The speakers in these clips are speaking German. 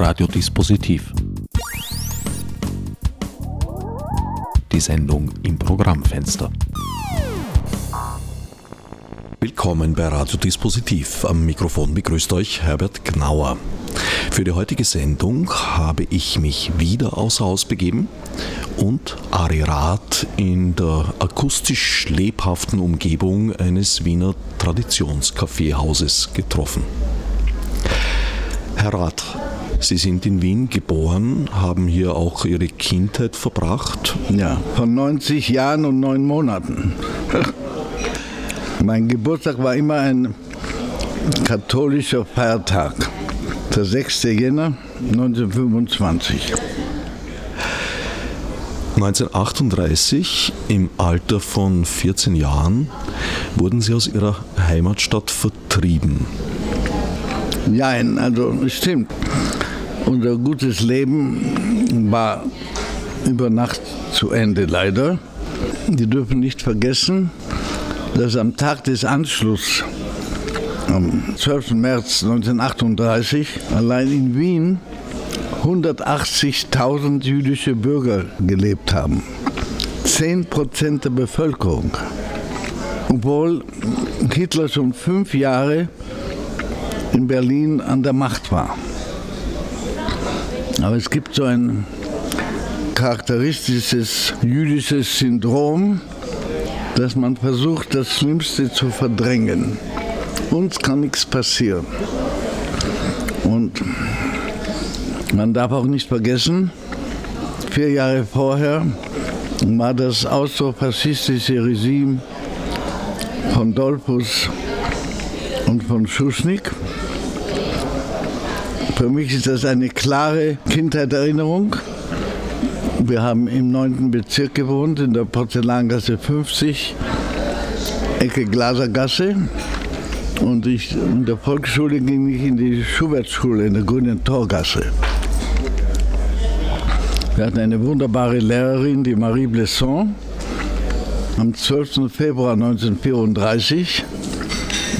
Radiodispositiv. Die Sendung im Programmfenster. Willkommen bei Radiodispositiv. Am Mikrofon begrüßt euch Herbert Gnauer. Für die heutige Sendung habe ich mich wieder außer Haus begeben und Ari Rath in der akustisch lebhaften Umgebung eines Wiener Traditionskaffeehauses getroffen. Herr Rath, Sie sind in Wien geboren, haben hier auch Ihre Kindheit verbracht. Ja, von 90 Jahren und neun Monaten. mein Geburtstag war immer ein katholischer Feiertag. Der 6. Jänner 1925. 1938, im Alter von 14 Jahren, wurden Sie aus Ihrer Heimatstadt vertrieben. Nein, also stimmt. Unser gutes Leben war über Nacht zu Ende, leider. Wir dürfen nicht vergessen, dass am Tag des Anschlusses, am 12. März 1938, allein in Wien 180.000 jüdische Bürger gelebt haben. 10 Prozent der Bevölkerung. Obwohl Hitler schon fünf Jahre in Berlin an der Macht war. Aber es gibt so ein charakteristisches jüdisches Syndrom, dass man versucht, das Schlimmste zu verdrängen. Uns kann nichts passieren. Und man darf auch nicht vergessen, vier Jahre vorher war das austrofaschistische Regime von Dolphus und von Schuschnigg für mich ist das eine klare Kindheitserinnerung. Wir haben im 9. Bezirk gewohnt, in der Porzellangasse 50, Ecke Glasergasse. Und ich, in der Volksschule ging ich in die Schubertschule in der Grünen Torgasse. Wir hatten eine wunderbare Lehrerin, die Marie Blesson. Am 12. Februar 1934,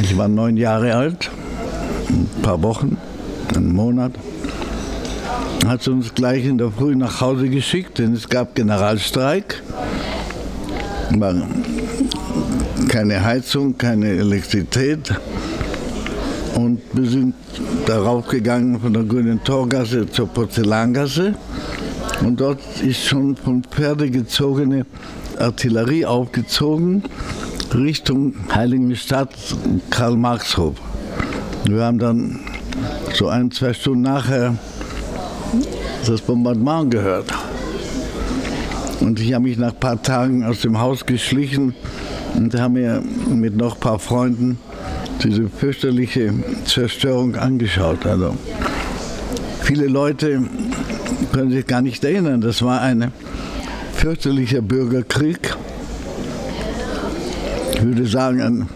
ich war neun Jahre alt, ein paar Wochen, einen Monat, hat sie uns gleich in der Früh nach Hause geschickt, denn es gab Generalstreik. Keine Heizung, keine Elektrizität. Und wir sind darauf gegangen von der Grünen Torgasse zur Porzellangasse. Und dort ist schon von Pferde gezogene Artillerie aufgezogen Richtung Heiligenstadt Karl-Marx-Hof. Wir haben dann so ein, zwei Stunden nachher das Bombardement gehört. Und ich habe mich nach ein paar Tagen aus dem Haus geschlichen und habe mir mit noch ein paar Freunden diese fürchterliche Zerstörung angeschaut. Also viele Leute können sich gar nicht erinnern. Das war ein fürchterlicher Bürgerkrieg. Ich würde sagen, ein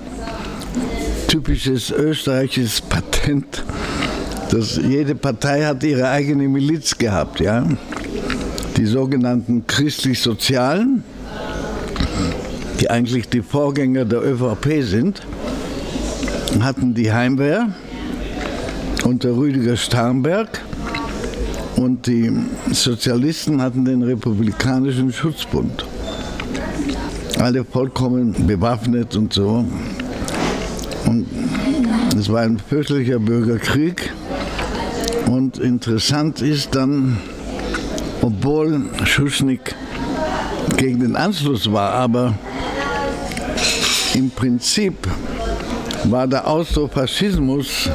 typisches österreichisches Patent dass jede Partei hat ihre eigene Miliz gehabt, ja. Die sogenannten christlich-sozialen, die eigentlich die Vorgänger der ÖVP sind, hatten die Heimwehr unter Rüdiger Starnberg und die Sozialisten hatten den Republikanischen Schutzbund. Alle vollkommen bewaffnet und so. Und es war ein fürchterlicher Bürgerkrieg. Und interessant ist dann, obwohl Schuschnigg gegen den Anschluss war, aber im Prinzip war der Austrofaschismus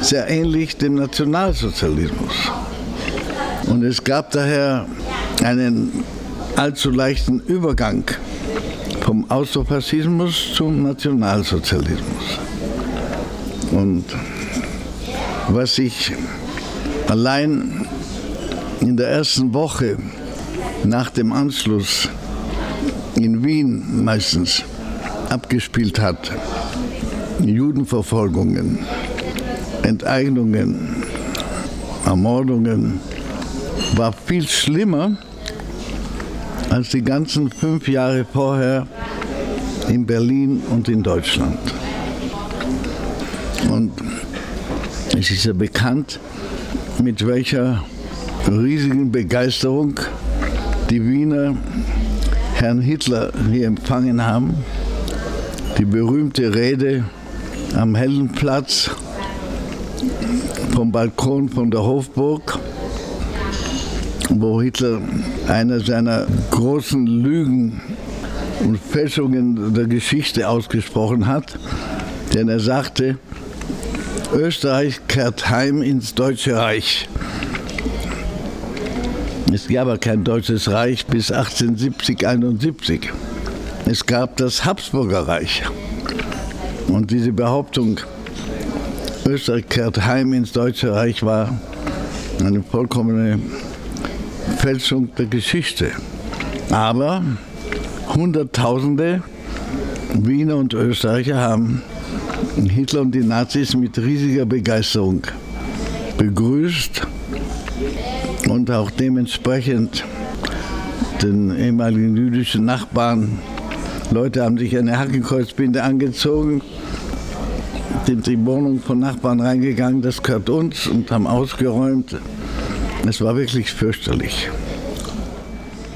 sehr ähnlich dem Nationalsozialismus. Und es gab daher einen allzu leichten Übergang vom Austrofaschismus zum Nationalsozialismus. Und was sich allein in der ersten Woche nach dem Anschluss in Wien meistens abgespielt hat. Judenverfolgungen, Enteignungen, Ermordungen, war viel schlimmer als die ganzen fünf Jahre vorher in Berlin und in Deutschland. Und es ist ja bekannt, mit welcher riesigen Begeisterung die Wiener Herrn Hitler hier empfangen haben. Die berühmte Rede am Heldenplatz vom Balkon von der Hofburg, wo Hitler eine seiner großen Lügen und Fälschungen der Geschichte ausgesprochen hat, denn er sagte, Österreich kehrt heim ins Deutsche Reich. Es gab aber kein Deutsches Reich bis 1870, 71. Es gab das Habsburger Reich. Und diese Behauptung, Österreich kehrt heim ins Deutsche Reich, war eine vollkommene Fälschung der Geschichte. Aber Hunderttausende Wiener und Österreicher haben Hitler und die Nazis mit riesiger Begeisterung begrüßt und auch dementsprechend den ehemaligen jüdischen Nachbarn. Leute haben sich eine Hakenkreuzbinde angezogen, sind in die Wohnung von Nachbarn reingegangen, das gehört uns und haben ausgeräumt. Es war wirklich fürchterlich.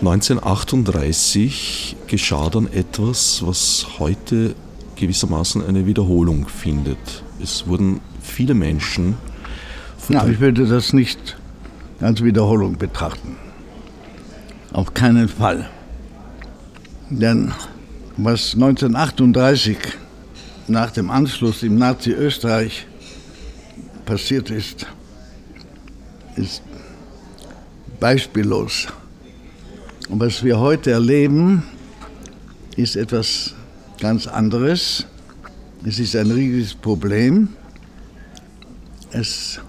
1938 geschah dann etwas, was heute gewissermaßen eine Wiederholung findet. Es wurden viele Menschen. Ja, ich würde das nicht als Wiederholung betrachten. Auf keinen Fall. Denn was 1938 nach dem Anschluss im Nazi-Österreich passiert ist, ist beispiellos. Und was wir heute erleben, ist etwas ganz anderes. Es ist ein riesiges Problem. Es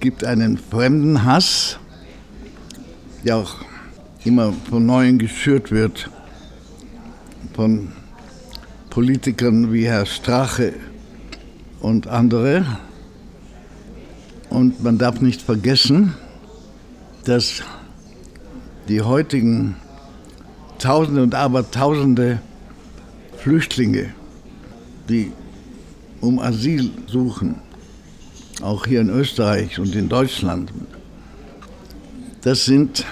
gibt einen fremden Hass, der auch immer von Neuem geschürt wird, von Politikern wie Herr Strache und andere. Und man darf nicht vergessen, dass die heutigen Tausende und Abertausende Flüchtlinge, die um Asyl suchen, auch hier in Österreich und in Deutschland, das sind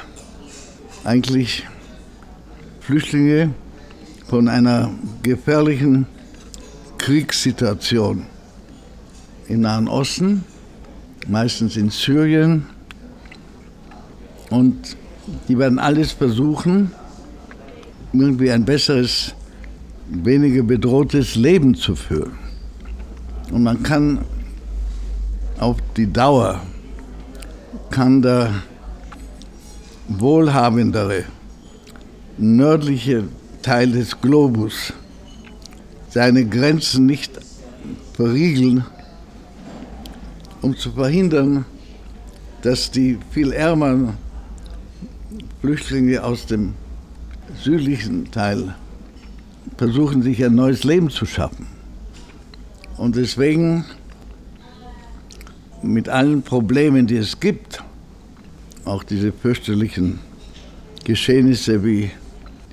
eigentlich Flüchtlinge von einer gefährlichen Kriegssituation im Nahen Osten, meistens in Syrien. Und die werden alles versuchen, irgendwie ein besseres weniger bedrohtes Leben zu führen. Und man kann auf die Dauer, kann der wohlhabendere nördliche Teil des Globus seine Grenzen nicht verriegeln, um zu verhindern, dass die viel ärmeren Flüchtlinge aus dem südlichen Teil versuchen, sich ein neues Leben zu schaffen. Und deswegen, mit allen Problemen, die es gibt, auch diese fürchterlichen Geschehnisse wie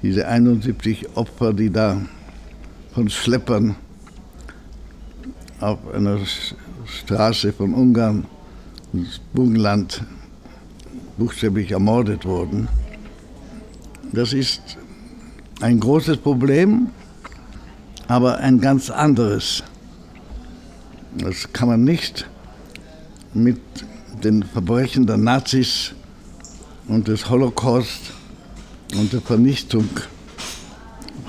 diese 71 Opfer, die da von Schleppern auf einer Straße von Ungarn ins Burgenland buchstäblich ermordet wurden. Das ist ein großes Problem, aber ein ganz anderes. Das kann man nicht mit den Verbrechen der Nazis und des Holocaust und der Vernichtung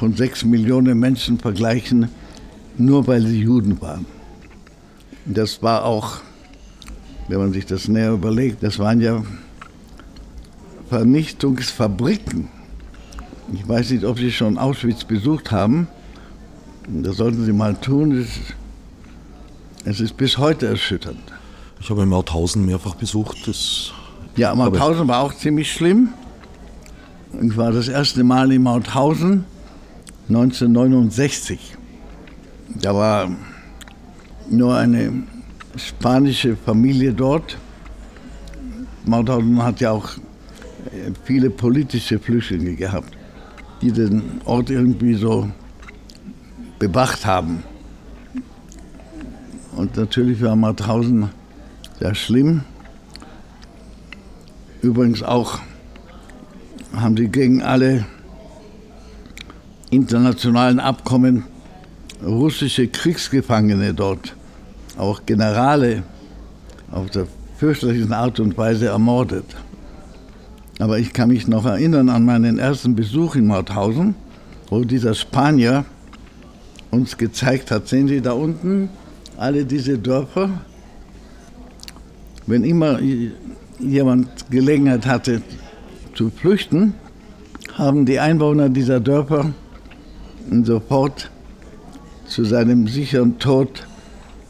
von sechs Millionen Menschen vergleichen, nur weil sie Juden waren. Das war auch, wenn man sich das näher überlegt, das waren ja Vernichtungsfabriken. Ich weiß nicht, ob Sie schon Auschwitz besucht haben. Das sollten Sie mal tun. Es, ist bis heute erschütternd. Ich habe Mauthausen mehrfach besucht. Das ja, Mauthausen war auch ziemlich schlimm. Ich war das erste Mal in Mauthausen 1969. Da war nur eine spanische Familie dort. Mauthausen hat ja auch viele politische Flüchtlinge gehabt die den Ort irgendwie so bewacht haben. Und natürlich war Mauthausen sehr schlimm. Übrigens auch haben sie gegen alle internationalen Abkommen russische Kriegsgefangene dort, auch Generale, auf der fürchterlichen Art und Weise ermordet. Aber ich kann mich noch erinnern an meinen ersten Besuch in Mauthausen, wo dieser Spanier uns gezeigt hat, sehen Sie da unten alle diese Dörfer, wenn immer jemand Gelegenheit hatte zu flüchten, haben die Einwohner dieser Dörfer sofort zu seinem sicheren Tod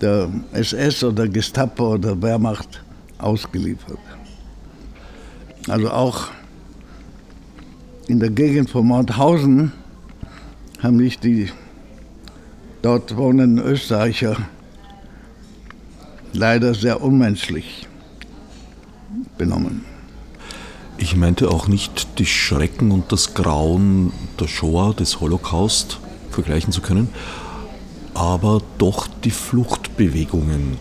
der SS oder Gestapo oder Wehrmacht ausgeliefert. Also auch in der Gegend von Mauthausen haben sich die dort wohnenden Österreicher leider sehr unmenschlich benommen. Ich meinte auch nicht die Schrecken und das Grauen der Shoah, des Holocaust vergleichen zu können, aber doch die Fluchtbewegungen.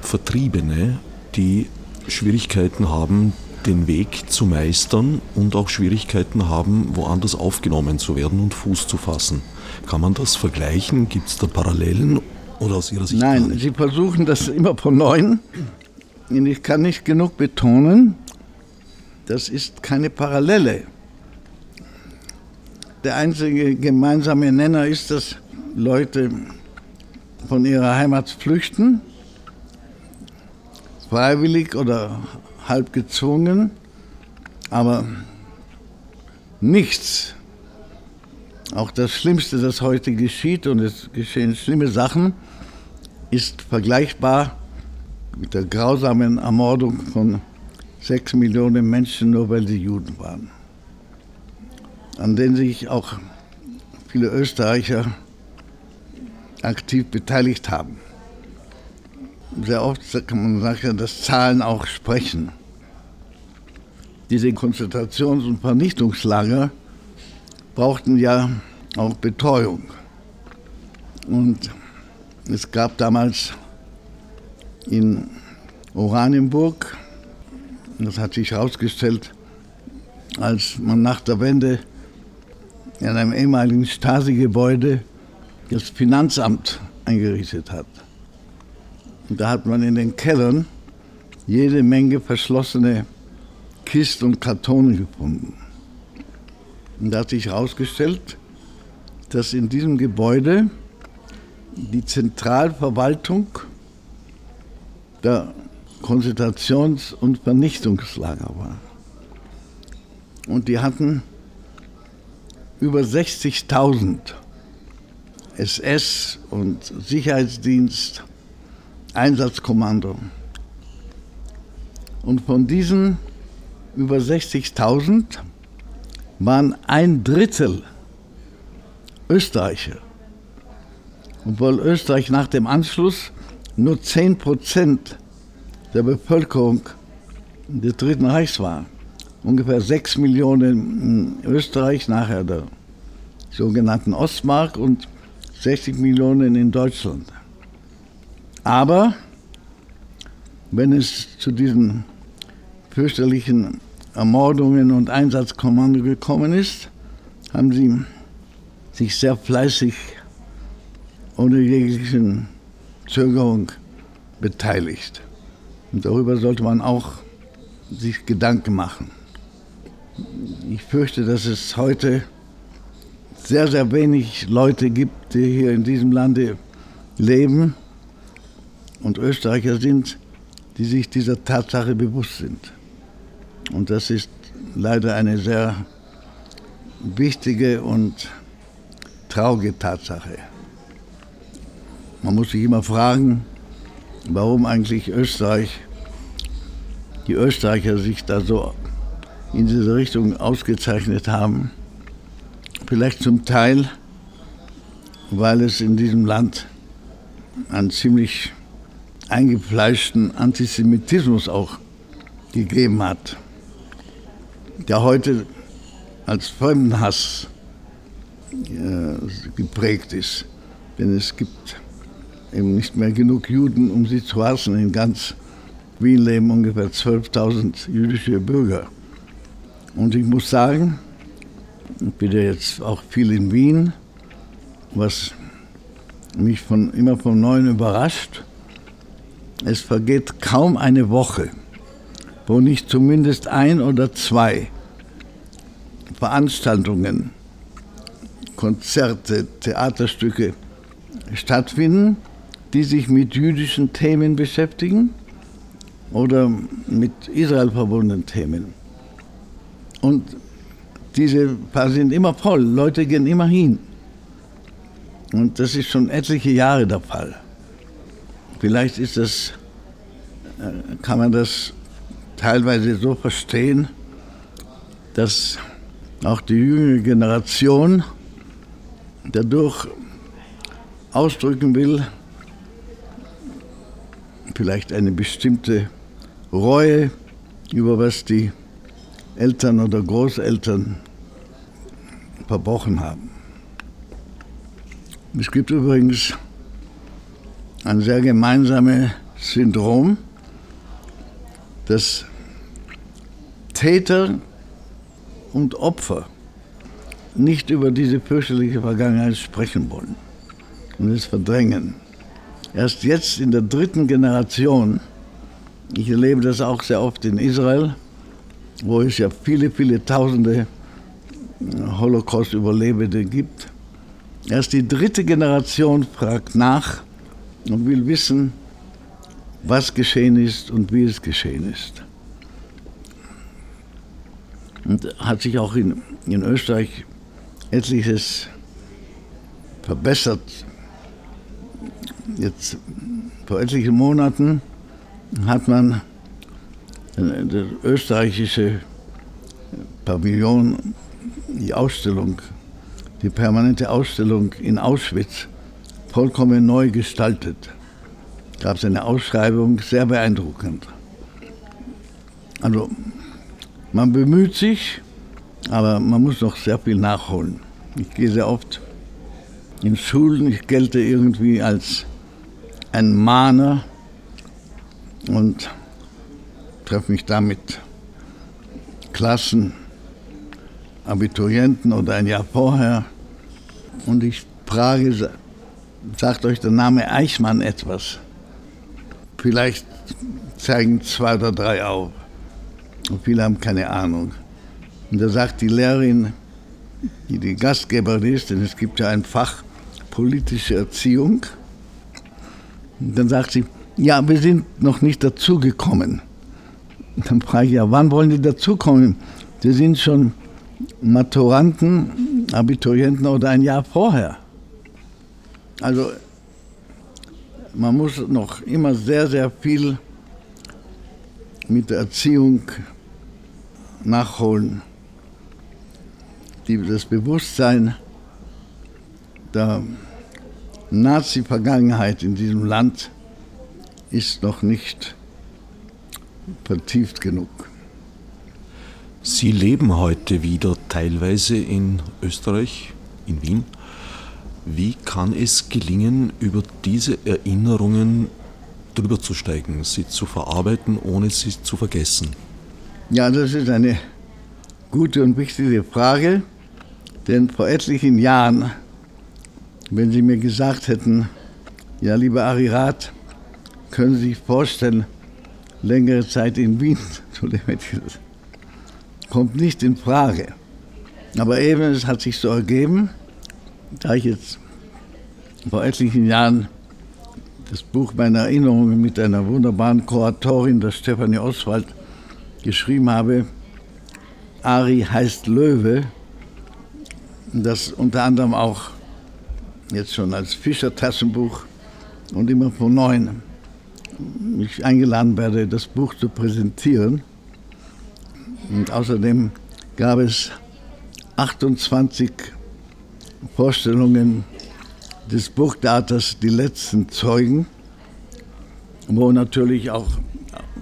Vertriebene, die Schwierigkeiten haben, den Weg zu meistern und auch Schwierigkeiten haben, woanders aufgenommen zu werden und Fuß zu fassen. Kann man das vergleichen? Gibt es da Parallelen oder aus Ihrer Sicht? Nein, Sie versuchen das immer von neuem. Und ich kann nicht genug betonen, das ist keine Parallele. Der einzige gemeinsame Nenner ist, dass Leute von ihrer Heimat flüchten, freiwillig oder halb gezwungen, aber nichts, auch das Schlimmste, das heute geschieht, und es geschehen schlimme Sachen, ist vergleichbar mit der grausamen Ermordung von sechs Millionen Menschen, nur weil sie Juden waren. An denen sich auch viele Österreicher aktiv beteiligt haben. Sehr oft kann man sagen, dass Zahlen auch sprechen. Diese Konzentrations- und Vernichtungslager brauchten ja auch Betreuung. Und es gab damals in Oranienburg, das hat sich herausgestellt, als man nach der Wende in einem ehemaligen Stasi-Gebäude das Finanzamt eingerichtet hat. Und da hat man in den Kellern jede Menge verschlossene Kisten und Kartonen gefunden. Und da hat sich herausgestellt, dass in diesem Gebäude die Zentralverwaltung der Konzentrations- und Vernichtungslager war. Und die hatten über 60.000 SS und Sicherheitsdienst, Einsatzkommando. Und von diesen über 60.000 waren ein Drittel Österreicher. Obwohl Österreich nach dem Anschluss nur 10 Prozent der Bevölkerung des Dritten Reichs war. Ungefähr 6 Millionen in Österreich, nachher der sogenannten Ostmark und 60 Millionen in Deutschland. Aber wenn es zu diesen fürchterlichen Ermordungen und Einsatzkommando gekommen ist, haben sie sich sehr fleißig ohne jegliche Zögerung beteiligt. Und darüber sollte man auch sich Gedanken machen. Ich fürchte, dass es heute sehr, sehr wenig Leute gibt, die hier in diesem Lande leben und Österreicher sind, die sich dieser Tatsache bewusst sind. Und das ist leider eine sehr wichtige und traurige Tatsache. Man muss sich immer fragen, warum eigentlich Österreich, die Österreicher sich da so in diese Richtung ausgezeichnet haben. Vielleicht zum Teil, weil es in diesem Land einen ziemlich eingefleischten Antisemitismus auch gegeben hat, der heute als Fremdenhass äh, geprägt ist. Denn es gibt eben nicht mehr genug Juden, um sie zu hassen in ganz Wien leben ungefähr 12.000 jüdische Bürger. Und ich muss sagen, ich bin ja jetzt auch viel in Wien, was mich von, immer von Neuem überrascht. Es vergeht kaum eine Woche, wo nicht zumindest ein oder zwei Veranstaltungen, Konzerte, Theaterstücke stattfinden, die sich mit jüdischen Themen beschäftigen oder mit Israel verbundenen Themen. Und diese Paar sind immer voll, Leute gehen immer hin. Und das ist schon etliche Jahre der Fall. Vielleicht ist das, äh, kann man das teilweise so verstehen, dass auch die jüngere Generation dadurch ausdrücken will, vielleicht eine bestimmte Reue über was die Eltern oder Großeltern verbrochen haben. Es gibt übrigens ein sehr gemeinsames Syndrom, dass Täter und Opfer nicht über diese fürchterliche Vergangenheit sprechen wollen und es verdrängen. Erst jetzt in der dritten Generation, ich erlebe das auch sehr oft in Israel, wo es ja viele, viele Tausende Holocaust-Überlebende gibt, Erst die dritte Generation fragt nach und will wissen, was geschehen ist und wie es geschehen ist. Und hat sich auch in, in Österreich etliches verbessert. Jetzt vor etlichen Monaten hat man das österreichische Pavillon, die Ausstellung die permanente Ausstellung in Auschwitz vollkommen neu gestaltet. Gab es eine Ausschreibung, sehr beeindruckend. Also man bemüht sich, aber man muss noch sehr viel nachholen. Ich gehe sehr oft in Schulen, ich gelte irgendwie als ein Mahner und treffe mich da mit Klassen, Abiturienten oder ein Jahr vorher und ich frage, sagt euch der Name Eichmann etwas? Vielleicht zeigen zwei oder drei auf. Und viele haben keine Ahnung. Und da sagt die Lehrerin, die die Gastgeberin ist, denn es gibt ja ein Fach politische Erziehung. Und dann sagt sie, ja, wir sind noch nicht dazugekommen. Dann frage ich, ja, wann wollen die dazukommen? Sie sind schon Maturanten, Abiturienten oder ein Jahr vorher. Also man muss noch immer sehr, sehr viel mit der Erziehung nachholen. Die, das Bewusstsein der Nazi-Vergangenheit in diesem Land ist noch nicht vertieft genug. Sie leben heute wieder teilweise in Österreich, in Wien. Wie kann es gelingen, über diese Erinnerungen drüber zu steigen, sie zu verarbeiten, ohne sie zu vergessen? Ja, das ist eine gute und wichtige Frage, denn vor etlichen Jahren, wenn Sie mir gesagt hätten, ja, lieber Arirat, können Sie sich vorstellen, längere Zeit in Wien zu leben, kommt nicht in Frage. Aber eben, es hat sich so ergeben, da ich jetzt vor etlichen Jahren das Buch meiner Erinnerungen mit einer wunderbaren Kuratorin, der Stefanie Oswald, geschrieben habe. Ari heißt Löwe, das unter anderem auch jetzt schon als Fischer-Tassenbuch und immer von neuem mich eingeladen werde, das Buch zu präsentieren. Und außerdem gab es 28 Vorstellungen des Buchtheaters Die letzten Zeugen, wo natürlich auch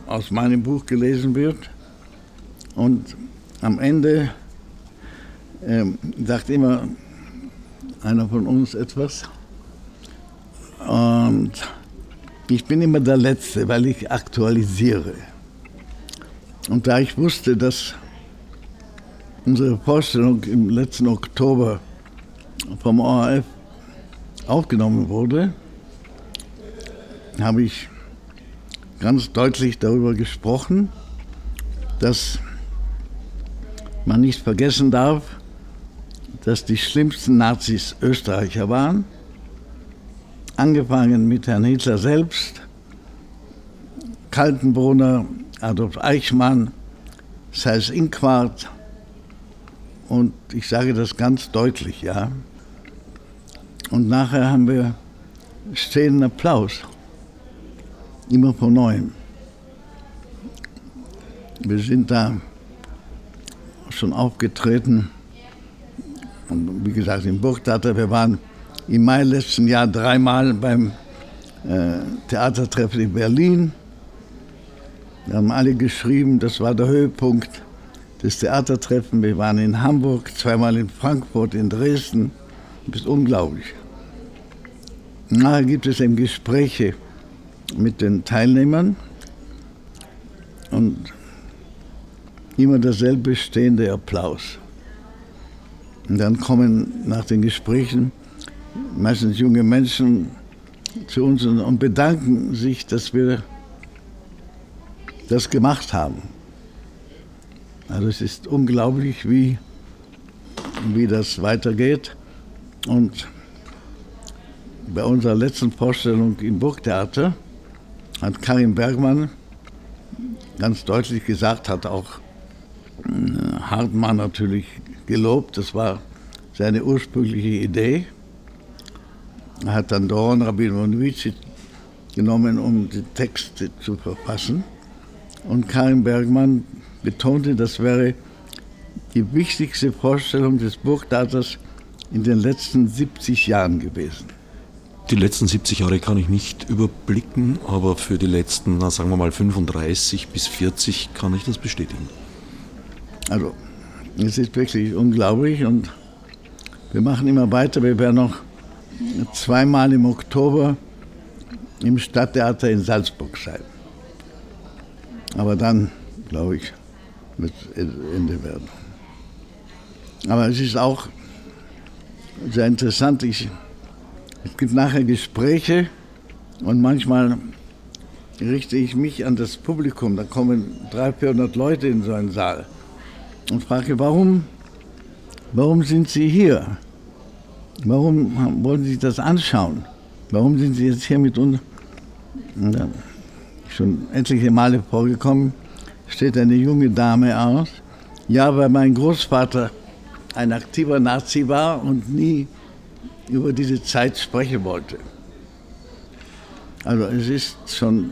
aus meinem Buch gelesen wird. Und am Ende äh, sagt immer einer von uns etwas. Und Ich bin immer der Letzte, weil ich aktualisiere. Und da ich wusste, dass unsere Vorstellung im letzten Oktober vom ORF aufgenommen wurde, habe ich ganz deutlich darüber gesprochen, dass man nicht vergessen darf, dass die schlimmsten Nazis Österreicher waren, angefangen mit Herrn Hitler selbst, Kaltenbrunner, Adolf Eichmann, Seyss Inquart und ich sage das ganz deutlich, ja. Und nachher haben wir stehenden Applaus, immer von neuem. Wir sind da schon aufgetreten und wie gesagt im Burgtheater. Wir waren im Mai letzten Jahr dreimal beim äh, Theatertreffen in Berlin. Wir haben alle geschrieben, das war der Höhepunkt des Theatertreffens. Wir waren in Hamburg, zweimal in Frankfurt, in Dresden. Das ist unglaublich. Nachher gibt es eben Gespräche mit den Teilnehmern und immer derselbe stehende Applaus. Und dann kommen nach den Gesprächen meistens junge Menschen zu uns und bedanken sich, dass wir das gemacht haben. Also es ist unglaublich, wie, wie das weitergeht. Und bei unserer letzten Vorstellung im Burgtheater hat Karin Bergmann ganz deutlich gesagt, hat auch äh, Hartmann natürlich gelobt, das war seine ursprüngliche Idee. Er hat dann Doron Rabin Monovici genommen, um die Texte zu verfassen. Und Karin Bergmann betonte, das wäre die wichtigste Vorstellung des Burgtheaters in den letzten 70 Jahren gewesen. Die letzten 70 Jahre kann ich nicht überblicken, aber für die letzten, na, sagen wir mal 35 bis 40 kann ich das bestätigen. Also, es ist wirklich unglaublich und wir machen immer weiter. Wir werden noch zweimal im Oktober im Stadttheater in Salzburg sein. Aber dann, glaube ich, wird es Ende werden. Aber es ist auch sehr interessant. Ich, es gibt nachher Gespräche und manchmal richte ich mich an das Publikum. Da kommen 300, 400 Leute in so einen Saal und frage, warum, warum sind Sie hier? Warum wollen Sie sich das anschauen? Warum sind Sie jetzt hier mit uns? schon etliche Male vorgekommen, steht eine junge Dame aus. Ja, weil mein Großvater ein aktiver Nazi war und nie über diese Zeit sprechen wollte. Also es ist schon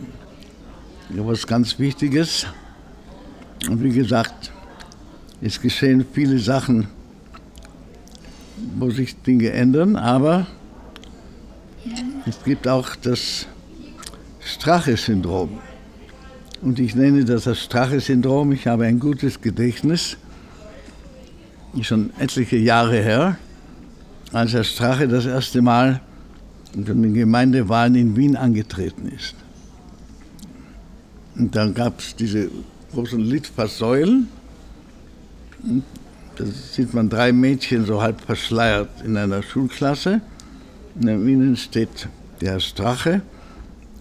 etwas ganz Wichtiges. Und wie gesagt, es geschehen viele Sachen, wo sich Dinge ändern, aber es gibt auch das Strache-Syndrom. Und ich nenne das das Strache-Syndrom. Ich habe ein gutes Gedächtnis, schon etliche Jahre her, als Herr Strache das erste Mal in den Gemeindewahlen in Wien angetreten ist. Und dann gab es diese großen Litfaßsäulen da sieht man drei Mädchen so halb verschleiert in einer Schulklasse. Neben ihnen steht der Strache.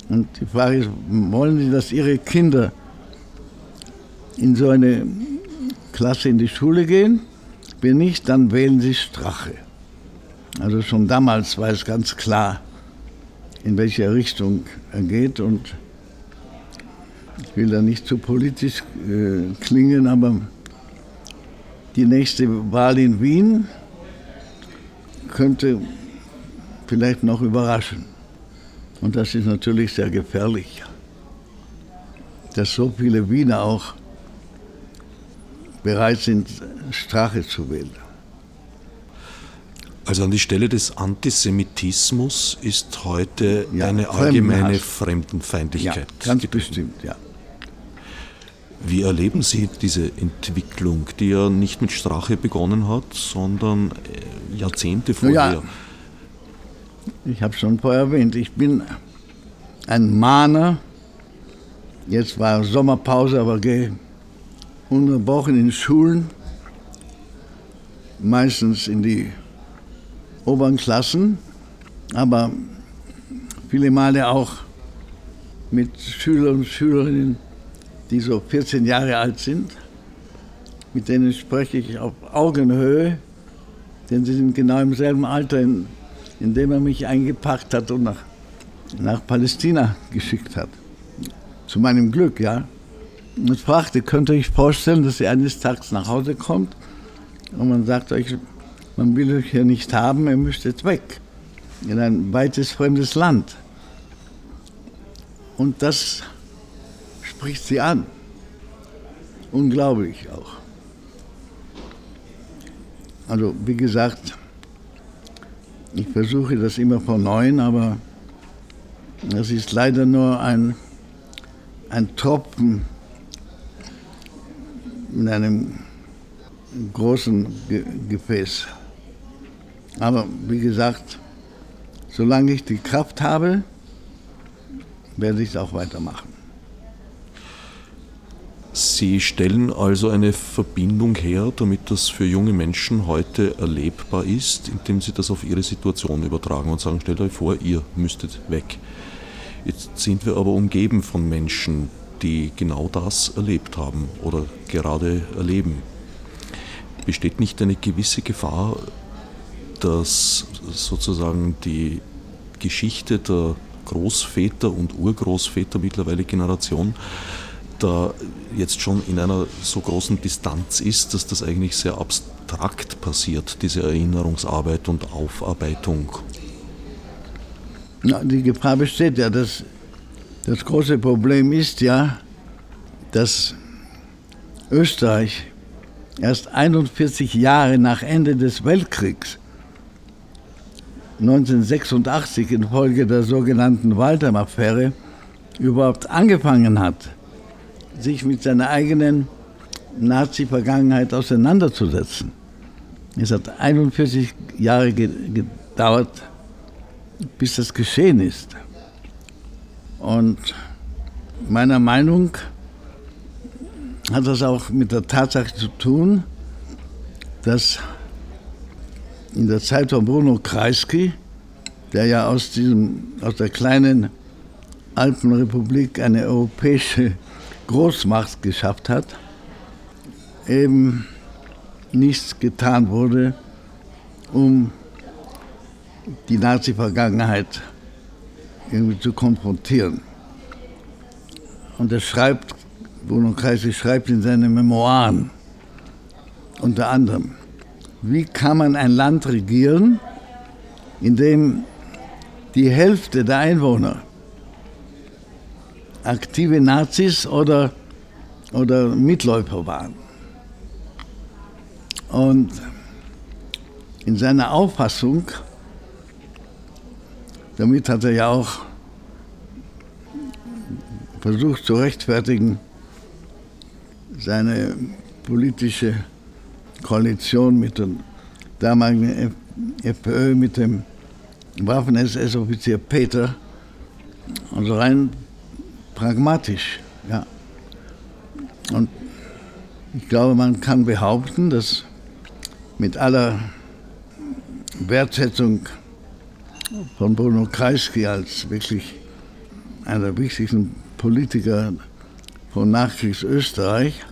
Und die Frage ist, wollen Sie, dass Ihre Kinder in so eine Klasse in die Schule gehen? Wenn nicht, dann wählen Sie Strache. Also schon damals war es ganz klar, in welche Richtung er geht. Und ich will da nicht zu politisch äh, klingen, aber die nächste Wahl in Wien könnte vielleicht noch überraschen. Und das ist natürlich sehr gefährlich, dass so viele Wiener auch bereit sind, Strache zu wählen. Also an die Stelle des Antisemitismus ist heute ja, eine allgemeine Fremdenfeindlichkeit. Ja, ganz bestimmt, ja. Wie erleben Sie diese Entwicklung, die ja nicht mit Strache begonnen hat, sondern äh, Jahrzehnte vorher? Ja, ich habe schon vorher erwähnt, ich bin ein Mahner. Jetzt war Sommerpause, aber gehe unterbrochen in Schulen, meistens in die oberen Klassen, aber viele Male auch mit Schülern und Schülerinnen, die so 14 Jahre alt sind. Mit denen spreche ich auf Augenhöhe, denn sie sind genau im selben Alter, in, in dem er mich eingepackt hat und nach, nach Palästina geschickt hat. Zu meinem Glück, ja. Und fragte, könnt ihr euch vorstellen, dass ihr eines Tages nach Hause kommt und man sagt euch, man will euch hier nicht haben, ihr müsst jetzt weg in ein weites fremdes Land. Und das spricht sie an. Unglaublich auch. Also wie gesagt, ich versuche das immer von neuem, aber das ist leider nur ein, ein Tropfen in einem großen Ge Gefäß. Aber wie gesagt, solange ich die Kraft habe, werde ich es auch weitermachen. Sie stellen also eine Verbindung her, damit das für junge Menschen heute erlebbar ist, indem Sie das auf Ihre Situation übertragen und sagen, stellt euch vor, ihr müsstet weg. Jetzt sind wir aber umgeben von Menschen, die genau das erlebt haben oder gerade erleben. Besteht nicht eine gewisse Gefahr, dass sozusagen die Geschichte der Großväter und Urgroßväter mittlerweile Generation da jetzt schon in einer so großen Distanz ist, dass das eigentlich sehr abstrakt passiert, diese Erinnerungsarbeit und Aufarbeitung. Na, die Gefahr besteht ja. Das, das große Problem ist ja, dass Österreich erst 41 Jahre nach Ende des Weltkriegs 1986 infolge der sogenannten Waldheim-Affäre überhaupt angefangen hat, sich mit seiner eigenen Nazi-Vergangenheit auseinanderzusetzen. Es hat 41 Jahre gedauert, bis das geschehen ist. Und meiner Meinung hat das auch mit der Tatsache zu tun, dass in der Zeit von Bruno Kreisky, der ja aus, diesem, aus der kleinen Alpenrepublik eine europäische Großmacht geschafft hat, eben nichts getan wurde, um die Nazi-Vergangenheit irgendwie zu konfrontieren. Und er schreibt, Bruno Kreisky schreibt in seinen Memoiren unter anderem, wie kann man ein Land regieren, in dem die Hälfte der Einwohner aktive Nazis oder, oder Mitläufer waren. Und in seiner Auffassung, damit hat er ja auch versucht zu rechtfertigen, seine politische Koalition mit dem damaligen FPÖ, mit dem Waffen-SS-Offizier Peter, also rein pragmatisch. Ja. Und ich glaube, man kann behaupten, dass mit aller Wertschätzung von Bruno Kreisky als wirklich einer der wichtigsten Politiker von Nachkriegsösterreich,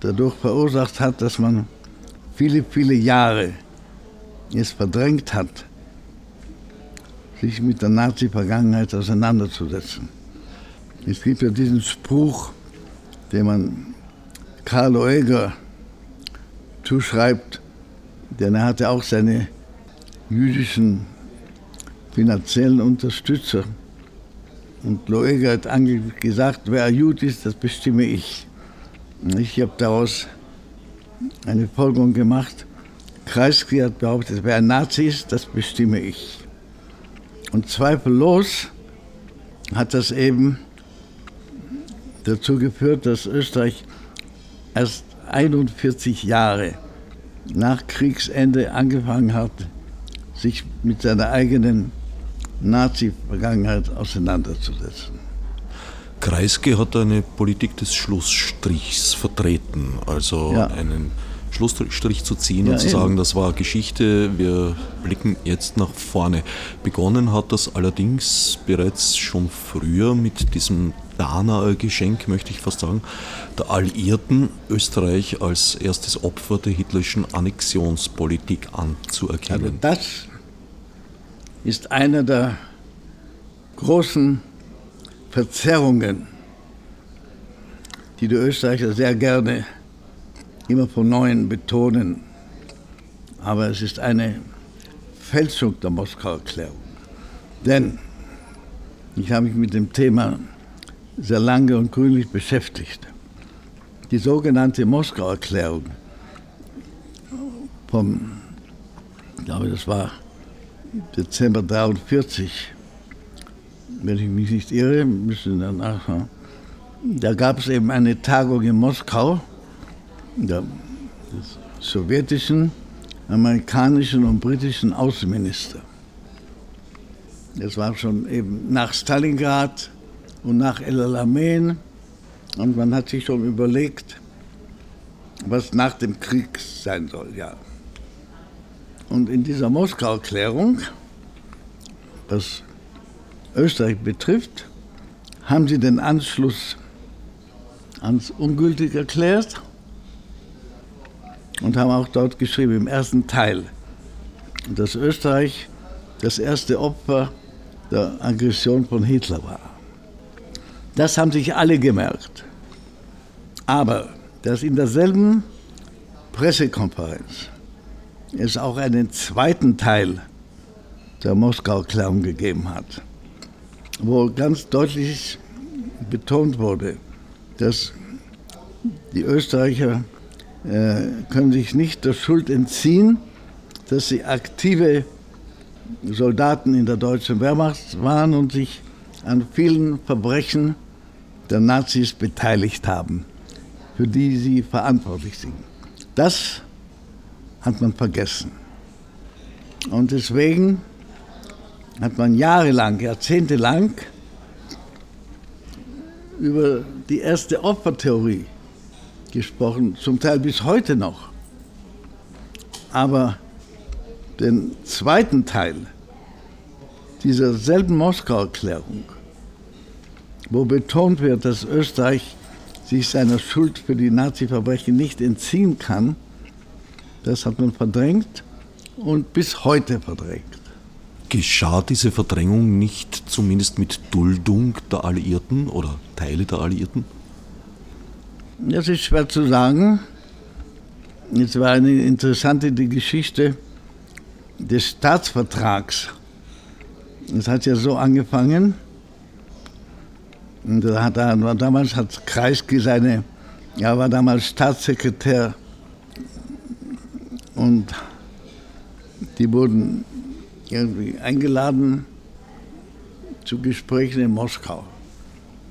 dadurch verursacht hat, dass man viele, viele Jahre es verdrängt hat, sich mit der Nazi-Vergangenheit auseinanderzusetzen. Es gibt ja diesen Spruch, den man Karl Oeger zuschreibt, denn er hatte auch seine jüdischen finanziellen Unterstützer. Und Loeger hat gesagt, wer Jud ist, das bestimme ich. Ich habe daraus eine Folgerung gemacht. Kreisky hat behauptet, wer ein Nazi ist, das bestimme ich. Und zweifellos hat das eben dazu geführt, dass Österreich erst 41 Jahre nach Kriegsende angefangen hat, sich mit seiner eigenen Nazi-Vergangenheit auseinanderzusetzen. Kreisky hat eine Politik des Schlussstrichs vertreten, also ja. einen Schlussstrich zu ziehen ja, und zu sagen, eben. das war Geschichte, wir blicken jetzt nach vorne. Begonnen hat das allerdings bereits schon früher mit diesem Danaer-Geschenk, möchte ich fast sagen, der Alliierten Österreich als erstes Opfer der hitlerischen Annexionspolitik anzuerkennen. Also das ist einer der großen Verzerrungen, die die Österreicher sehr gerne immer von Neuem betonen. Aber es ist eine Fälschung der Moskauer Erklärung. Denn ich habe mich mit dem Thema sehr lange und gründlich beschäftigt. Die sogenannte Moskauer Erklärung vom, ich glaube, das war Dezember 1943, wenn ich mich nicht irre, müssen wir nachschauen. Da gab es eben eine Tagung in Moskau der sowjetischen, amerikanischen und britischen Außenminister. Das war schon eben nach Stalingrad und nach El Alamein. Und man hat sich schon überlegt, was nach dem Krieg sein soll, ja. Und in dieser Moskau-Erklärung, was Österreich betrifft, haben sie den Anschluss ans ungültig erklärt und haben auch dort geschrieben, im ersten Teil, dass Österreich das erste Opfer der Aggression von Hitler war. Das haben sich alle gemerkt. Aber dass in derselben Pressekonferenz es auch einen zweiten Teil der Moskau-Erklärung gegeben hat, wo ganz deutlich betont wurde, dass die Österreicher äh, können sich nicht der Schuld entziehen, dass sie aktive Soldaten in der deutschen Wehrmacht waren und sich an vielen Verbrechen der Nazis beteiligt haben, für die sie verantwortlich sind. Das hat man vergessen. Und deswegen hat man jahrelang, jahrzehntelang über die erste Opfertheorie gesprochen, zum Teil bis heute noch. Aber den zweiten Teil dieser selben Moskau-Erklärung, wo betont wird, dass Österreich sich seiner Schuld für die Nazi-Verbrechen nicht entziehen kann, das hat man verdrängt und bis heute verdrängt. Geschah diese Verdrängung nicht zumindest mit Duldung der Alliierten oder Teile der Alliierten? Das ist schwer zu sagen. Es war eine interessante Geschichte des Staatsvertrags. Es hat ja so angefangen. Und da hat er, damals hat Kreisky seine, er war damals Staatssekretär und die wurden irgendwie eingeladen zu Gesprächen in Moskau.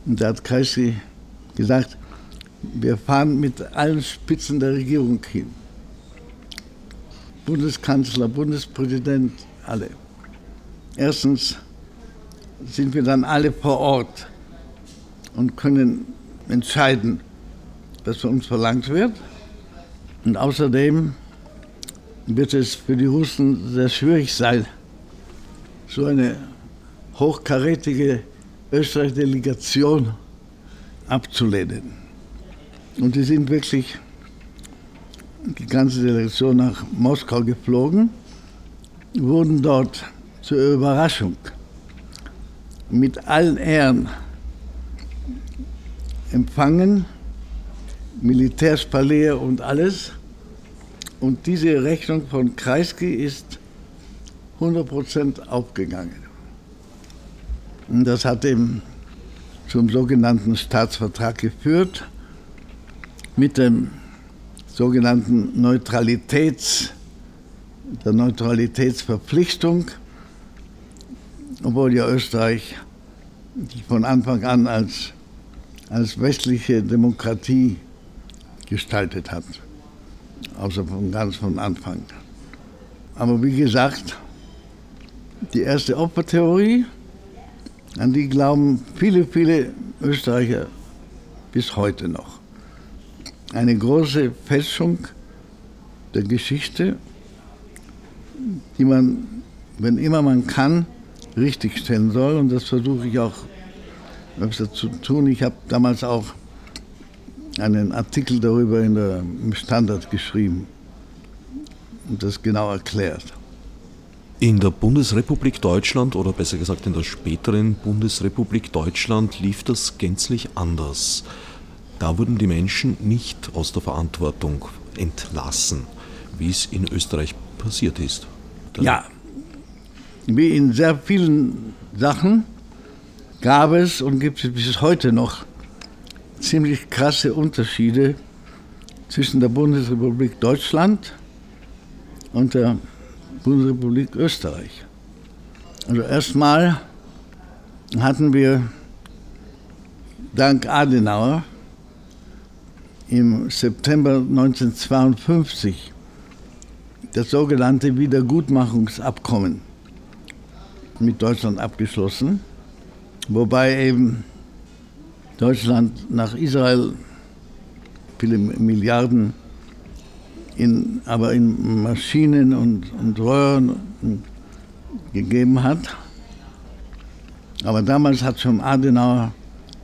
Und da hat Kreisky gesagt, wir fahren mit allen Spitzen der Regierung hin. Bundeskanzler, Bundespräsident, alle. Erstens sind wir dann alle vor Ort und können entscheiden, was von uns verlangt wird. Und außerdem wird es für die Russen sehr schwierig sein, so eine hochkarätige Österreich-Delegation abzulehnen. Und die sind wirklich die ganze Delegation nach Moskau geflogen, wurden dort zur Überraschung mit allen Ehren empfangen, Militärspalier und alles. Und diese Rechnung von Kreisky ist 100% aufgegangen. Und das hat eben zum sogenannten Staatsvertrag geführt mit dem sogenannten Neutralitäts, der Neutralitätsverpflichtung, obwohl ja Österreich von Anfang an als, als westliche Demokratie gestaltet hat, außer von ganz von Anfang. Aber wie gesagt, die erste Opfertheorie, an die glauben viele, viele Österreicher bis heute noch. Eine große Fälschung der Geschichte, die man, wenn immer man kann, richtigstellen soll. Und das versuche ich auch zu tun. Ich habe damals auch einen Artikel darüber in der, im Standard geschrieben und das genau erklärt. In der Bundesrepublik Deutschland oder besser gesagt in der späteren Bundesrepublik Deutschland lief das gänzlich anders. Da wurden die Menschen nicht aus der Verantwortung entlassen, wie es in Österreich passiert ist. Ja, wie in sehr vielen Sachen gab es und gibt es bis heute noch ziemlich krasse Unterschiede zwischen der Bundesrepublik Deutschland und der Bundesrepublik Österreich. Also erstmal hatten wir dank Adenauer im September 1952 das sogenannte Wiedergutmachungsabkommen mit Deutschland abgeschlossen, wobei eben Deutschland nach Israel viele Milliarden in, aber in Maschinen und, und Röhren gegeben hat. Aber damals hat schon Adenauer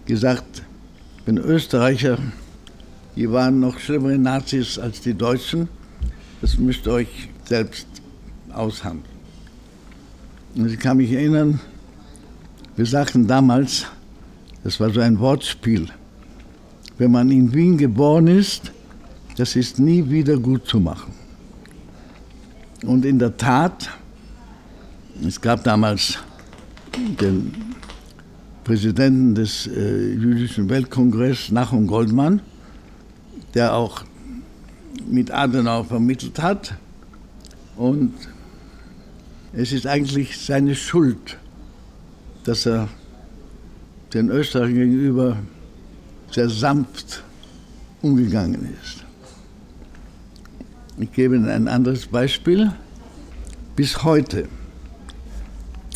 gesagt, wenn Österreicher, die waren noch schlimmere Nazis als die Deutschen, das müsst ihr euch selbst aushandeln. Und ich kann mich erinnern, wir sagten damals, das war so ein Wortspiel, wenn man in Wien geboren ist, das ist nie wieder gut zu machen. Und in der Tat, es gab damals den Präsidenten des äh, Jüdischen Weltkongresses, Nachum Goldmann, der auch mit Adenauer vermittelt hat. Und es ist eigentlich seine Schuld, dass er den Österreichern gegenüber sehr sanft umgegangen ist. Ich gebe Ihnen ein anderes Beispiel. Bis heute,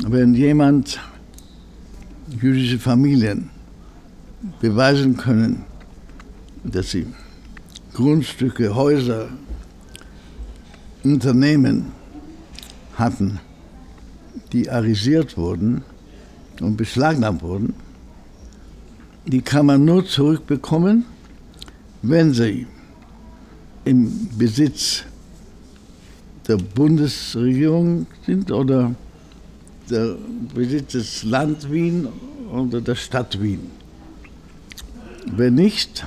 wenn jemand jüdische Familien beweisen können, dass sie Grundstücke, Häuser, Unternehmen hatten, die arisiert wurden und beschlagnahmt wurden, die kann man nur zurückbekommen, wenn sie im Besitz der Bundesregierung sind oder der Besitz des Land Wien oder der Stadt Wien. Wenn nicht,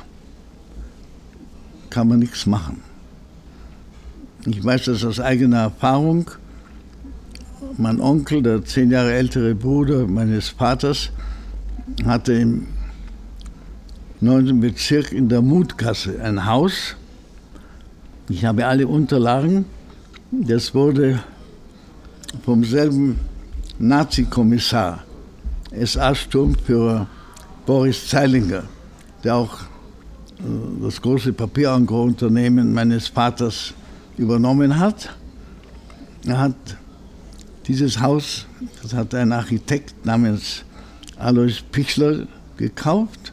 kann man nichts machen. Ich weiß das aus eigener Erfahrung. Mein Onkel, der zehn Jahre ältere Bruder meines Vaters, hatte im 9. Bezirk in der Mutgasse ein Haus. Ich habe alle Unterlagen. Das wurde vom selben Nazi-Kommissar, SA-Sturmführer Boris Zeilinger, der auch äh, das große Papierengrounternehmen meines Vaters übernommen hat. Er hat dieses Haus, das hat ein Architekt namens Alois Pichler gekauft.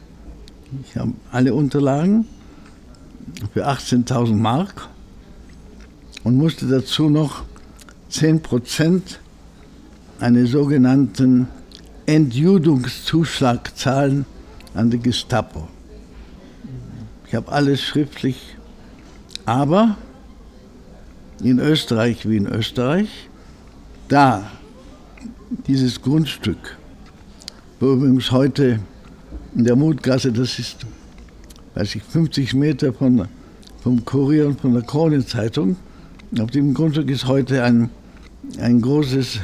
Ich habe alle Unterlagen für 18.000 Mark und musste dazu noch 10 Prozent einen sogenannten Entjudungszuschlag zahlen an die Gestapo. Ich habe alles schriftlich, aber in Österreich wie in Österreich, da dieses Grundstück, wo übrigens heute in der Mutgasse, das ist, weiß ich, 50 Meter von, vom Kurier und von der Kronenzeitung, auf dem Grundstück ist heute ein, ein großes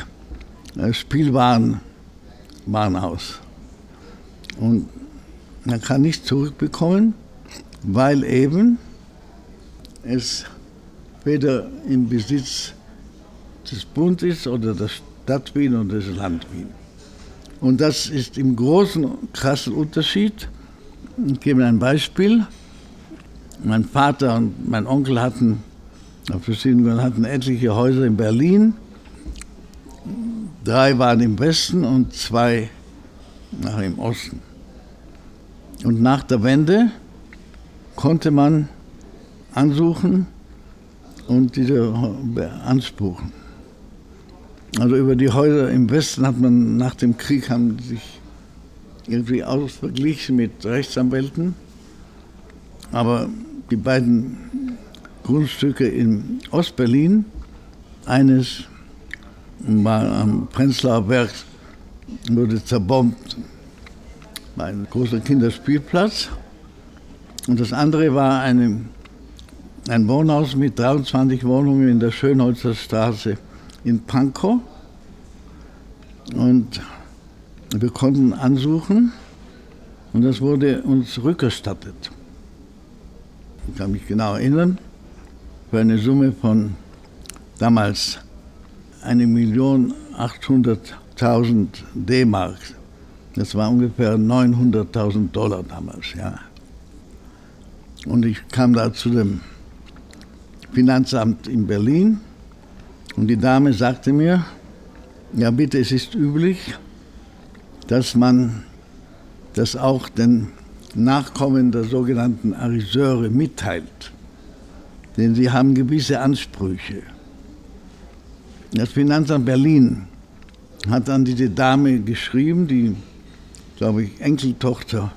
äh, Spielwarenhaus. Und man kann nichts zurückbekommen, weil eben es weder im Besitz des Bundes oder der Stadt Wien oder des Land Wien. Und das ist im großen, krassen Unterschied. Ich gebe ein Beispiel. Mein Vater und mein Onkel hatten, auf verschiedenen Gründen, hatten etliche Häuser in Berlin. Drei waren im Westen und zwei nach im Osten. Und nach der Wende konnte man ansuchen und diese beanspruchen. Also über die Häuser im Westen hat man nach dem Krieg haben sich irgendwie ausverglichen mit Rechtsanwälten. Aber die beiden Grundstücke in Ostberlin, eines war am Prenzlauer Berg, wurde zerbombt, war ein großer Kinderspielplatz. Und das andere war eine, ein Wohnhaus mit 23 Wohnungen in der Schönholzer Straße in Pankow. Und wir konnten ansuchen und das wurde uns rückerstattet. Ich kann mich genau erinnern, für eine Summe von damals 1.800.000 D-Mark. Das war ungefähr 900.000 Dollar damals, ja. Und ich kam da zu dem Finanzamt in Berlin und die Dame sagte mir, ja bitte, es ist üblich, dass man das auch den Nachkommen der sogenannten Ariseure mitteilt. Denn sie haben gewisse Ansprüche. Das Finanzamt Berlin hat an diese Dame geschrieben, die, glaube ich, Enkeltochter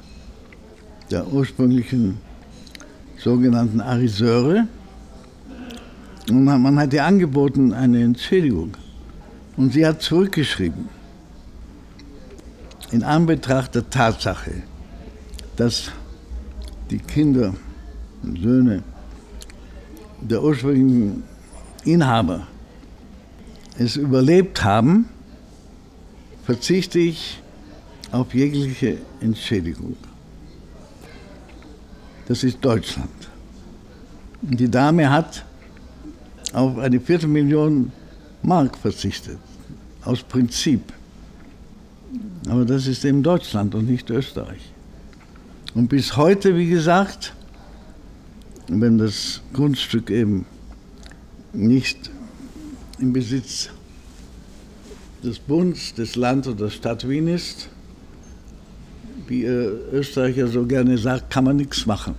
der ursprünglichen sogenannten Ariseure. Und man hat ihr angeboten eine Entschädigung. Und sie hat zurückgeschrieben, in Anbetracht der Tatsache, dass die Kinder und Söhne der ursprünglichen Inhaber es überlebt haben, verzichte ich auf jegliche Entschädigung. Das ist Deutschland. Und die Dame hat auf eine Viertelmillion Mark verzichtet, aus Prinzip. Aber das ist eben Deutschland und nicht Österreich. Und bis heute, wie gesagt, wenn das Grundstück eben nicht im Besitz des Bundes, des Landes oder der Stadt Wien ist, wie Österreicher so gerne sagt, kann man nichts machen.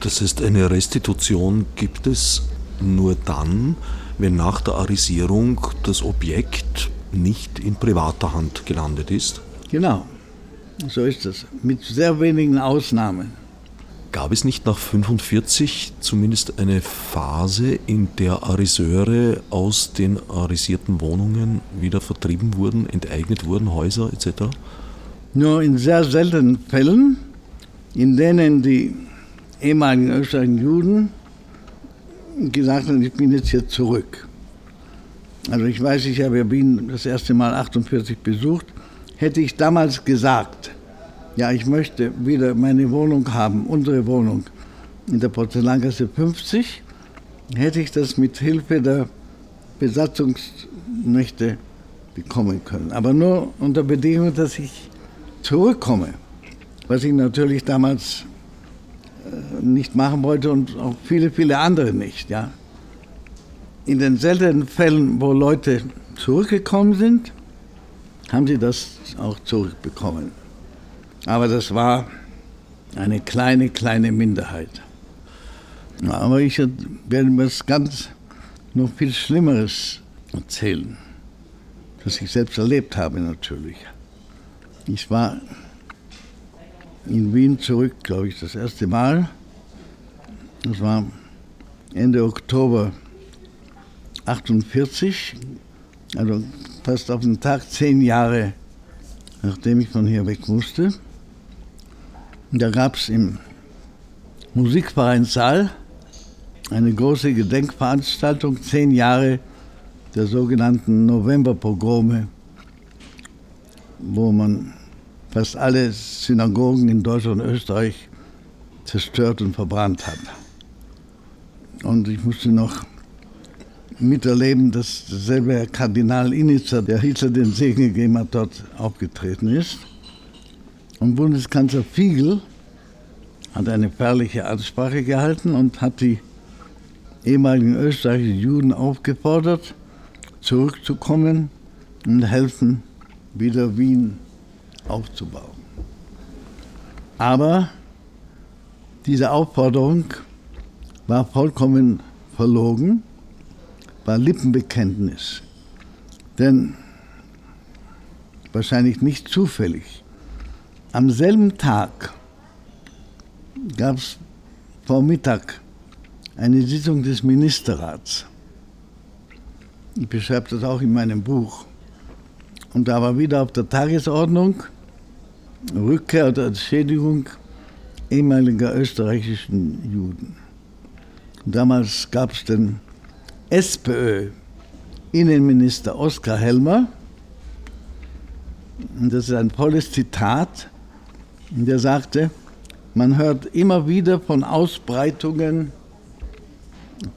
Das heißt, eine Restitution gibt es nur dann, wenn nach der Arisierung das Objekt nicht in privater Hand gelandet ist? Genau, so ist es, mit sehr wenigen Ausnahmen. Gab es nicht nach 1945 zumindest eine Phase, in der Ariseure aus den arisierten Wohnungen wieder vertrieben wurden, enteignet wurden, Häuser etc.? Nur in sehr seltenen Fällen, in denen die ehemaligen österreichischen Juden gesagt haben, ich bin jetzt hier zurück. Also ich weiß, ich habe Wien das erste Mal 48 besucht, hätte ich damals gesagt, ja, ich möchte wieder meine Wohnung haben, unsere Wohnung in der Porzellangasse 50, hätte ich das mit Hilfe der Besatzungsmächte bekommen können. Aber nur unter Bedingung, dass ich zurückkomme, was ich natürlich damals äh, nicht machen wollte und auch viele, viele andere nicht. Ja. In den seltenen Fällen, wo Leute zurückgekommen sind, haben sie das auch zurückbekommen. Aber das war eine kleine, kleine Minderheit. Aber ich werde mir das ganz noch viel Schlimmeres erzählen, das ich selbst erlebt habe natürlich. Ich war in Wien zurück, glaube ich, das erste Mal. Das war Ende Oktober 48, also fast auf den Tag zehn Jahre, nachdem ich von hier weg musste. Da gab es im Musikverein Saal eine große Gedenkveranstaltung, zehn Jahre der sogenannten Novemberpogrome, wo man fast alle Synagogen in Deutschland und Österreich zerstört und verbrannt hat. Und ich musste noch miterleben, dass derselbe Herr Kardinal Initzer, der Hitler den Segen gegeben hat, dort aufgetreten ist. Und Bundeskanzler Fiegel hat eine feierliche Ansprache gehalten und hat die ehemaligen österreichischen Juden aufgefordert, zurückzukommen und helfen, wieder Wien aufzubauen. Aber diese Aufforderung war vollkommen verlogen, war Lippenbekenntnis. Denn wahrscheinlich nicht zufällig, am selben Tag gab es vor Mittag eine Sitzung des Ministerrats. Ich beschreibe das auch in meinem Buch. Und da war wieder auf der Tagesordnung Rückkehr oder Entschädigung ehemaliger österreichischen Juden. Damals gab es den SPÖ-Innenminister Oskar Helmer. Das ist ein volles Zitat. Der sagte, man hört immer wieder von Ausbreitungen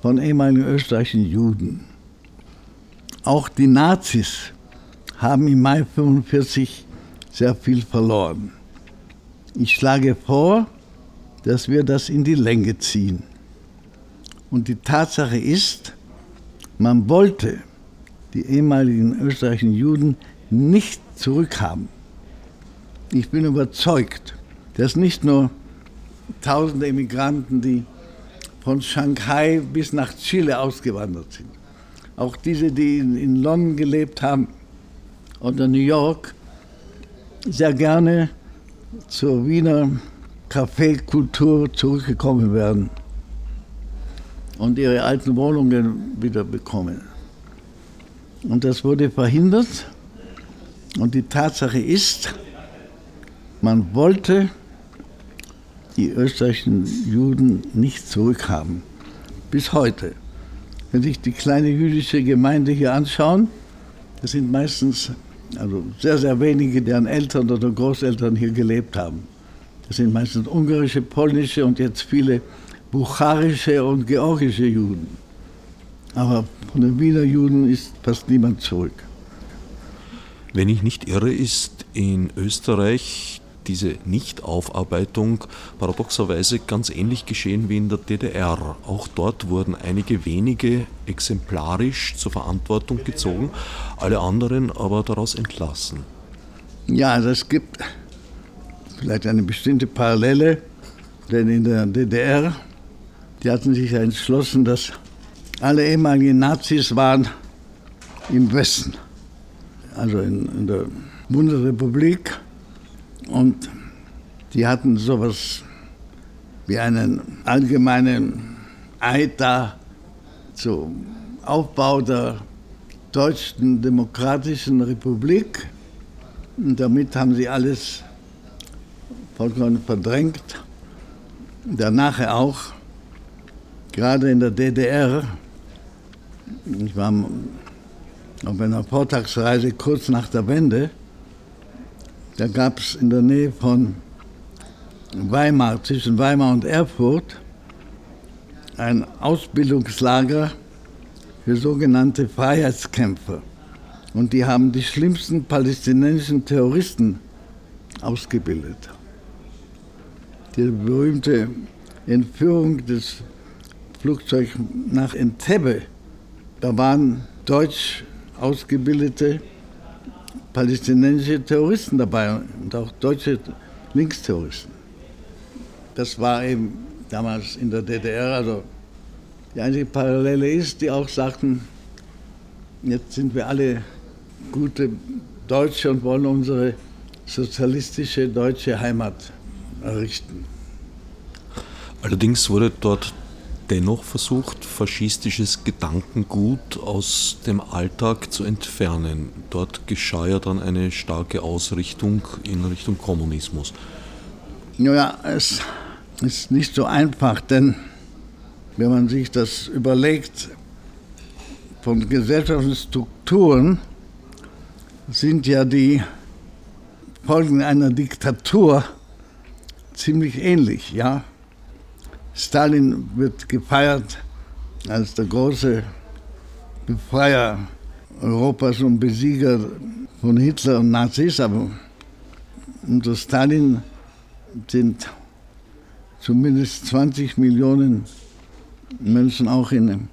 von ehemaligen österreichischen Juden. Auch die Nazis haben im Mai 1945 sehr viel verloren. Ich schlage vor, dass wir das in die Länge ziehen. Und die Tatsache ist, man wollte die ehemaligen österreichischen Juden nicht zurückhaben. Ich bin überzeugt, dass nicht nur tausende Immigranten, die von Shanghai bis nach Chile ausgewandert sind, auch diese, die in, London gelebt haben oder New York, sehr gerne zur Wiener Kaffeekultur zurückgekommen werden und ihre alten Wohnungen wieder bekommen. Und das wurde verhindert. Und die Tatsache ist, man wollte die österreichischen Juden nicht zurückhaben. Bis heute. Wenn sich die kleine jüdische Gemeinde hier anschauen, das sind meistens also sehr, sehr wenige, deren Eltern oder Großeltern hier gelebt haben. Das sind meistens ungarische, polnische und jetzt viele bucharische und georgische Juden. Aber von den Wiener Juden ist fast niemand zurück. Wenn ich nicht irre, ist in Österreich diese Nichtaufarbeitung paradoxerweise ganz ähnlich geschehen wie in der DDR. Auch dort wurden einige wenige exemplarisch zur Verantwortung gezogen, alle anderen aber daraus entlassen. Ja, also es gibt vielleicht eine bestimmte Parallele, denn in der DDR, die hatten sich ja entschlossen, dass alle ehemaligen Nazis waren im Westen, also in, in der Bundesrepublik und die hatten sowas wie einen allgemeinen Eid da zum Aufbau der Deutschen Demokratischen Republik. Und damit haben sie alles vollkommen verdrängt. Danach auch, gerade in der DDR, ich war auf einer Vortagsreise kurz nach der Wende, da gab es in der Nähe von Weimar, zwischen Weimar und Erfurt, ein Ausbildungslager für sogenannte Freiheitskämpfer. Und die haben die schlimmsten palästinensischen Terroristen ausgebildet. Die berühmte Entführung des Flugzeugs nach Entebbe, da waren deutsch ausgebildete palästinensische Terroristen dabei und auch deutsche Linksterroristen. Das war eben damals in der DDR, also die einzige Parallele ist, die auch sagten, jetzt sind wir alle gute Deutsche und wollen unsere sozialistische deutsche Heimat errichten. Allerdings wurde dort dennoch versucht, faschistisches Gedankengut aus dem Alltag zu entfernen. Dort geschah ja dann eine starke Ausrichtung in Richtung Kommunismus. Naja, es ist nicht so einfach, denn wenn man sich das überlegt, von gesellschaftlichen Strukturen sind ja die Folgen einer Diktatur ziemlich ähnlich, ja. Stalin wird gefeiert als der große Befreier Europas und Besieger von Hitler und Nazis, aber unter Stalin sind zumindest 20 Millionen Menschen auch in,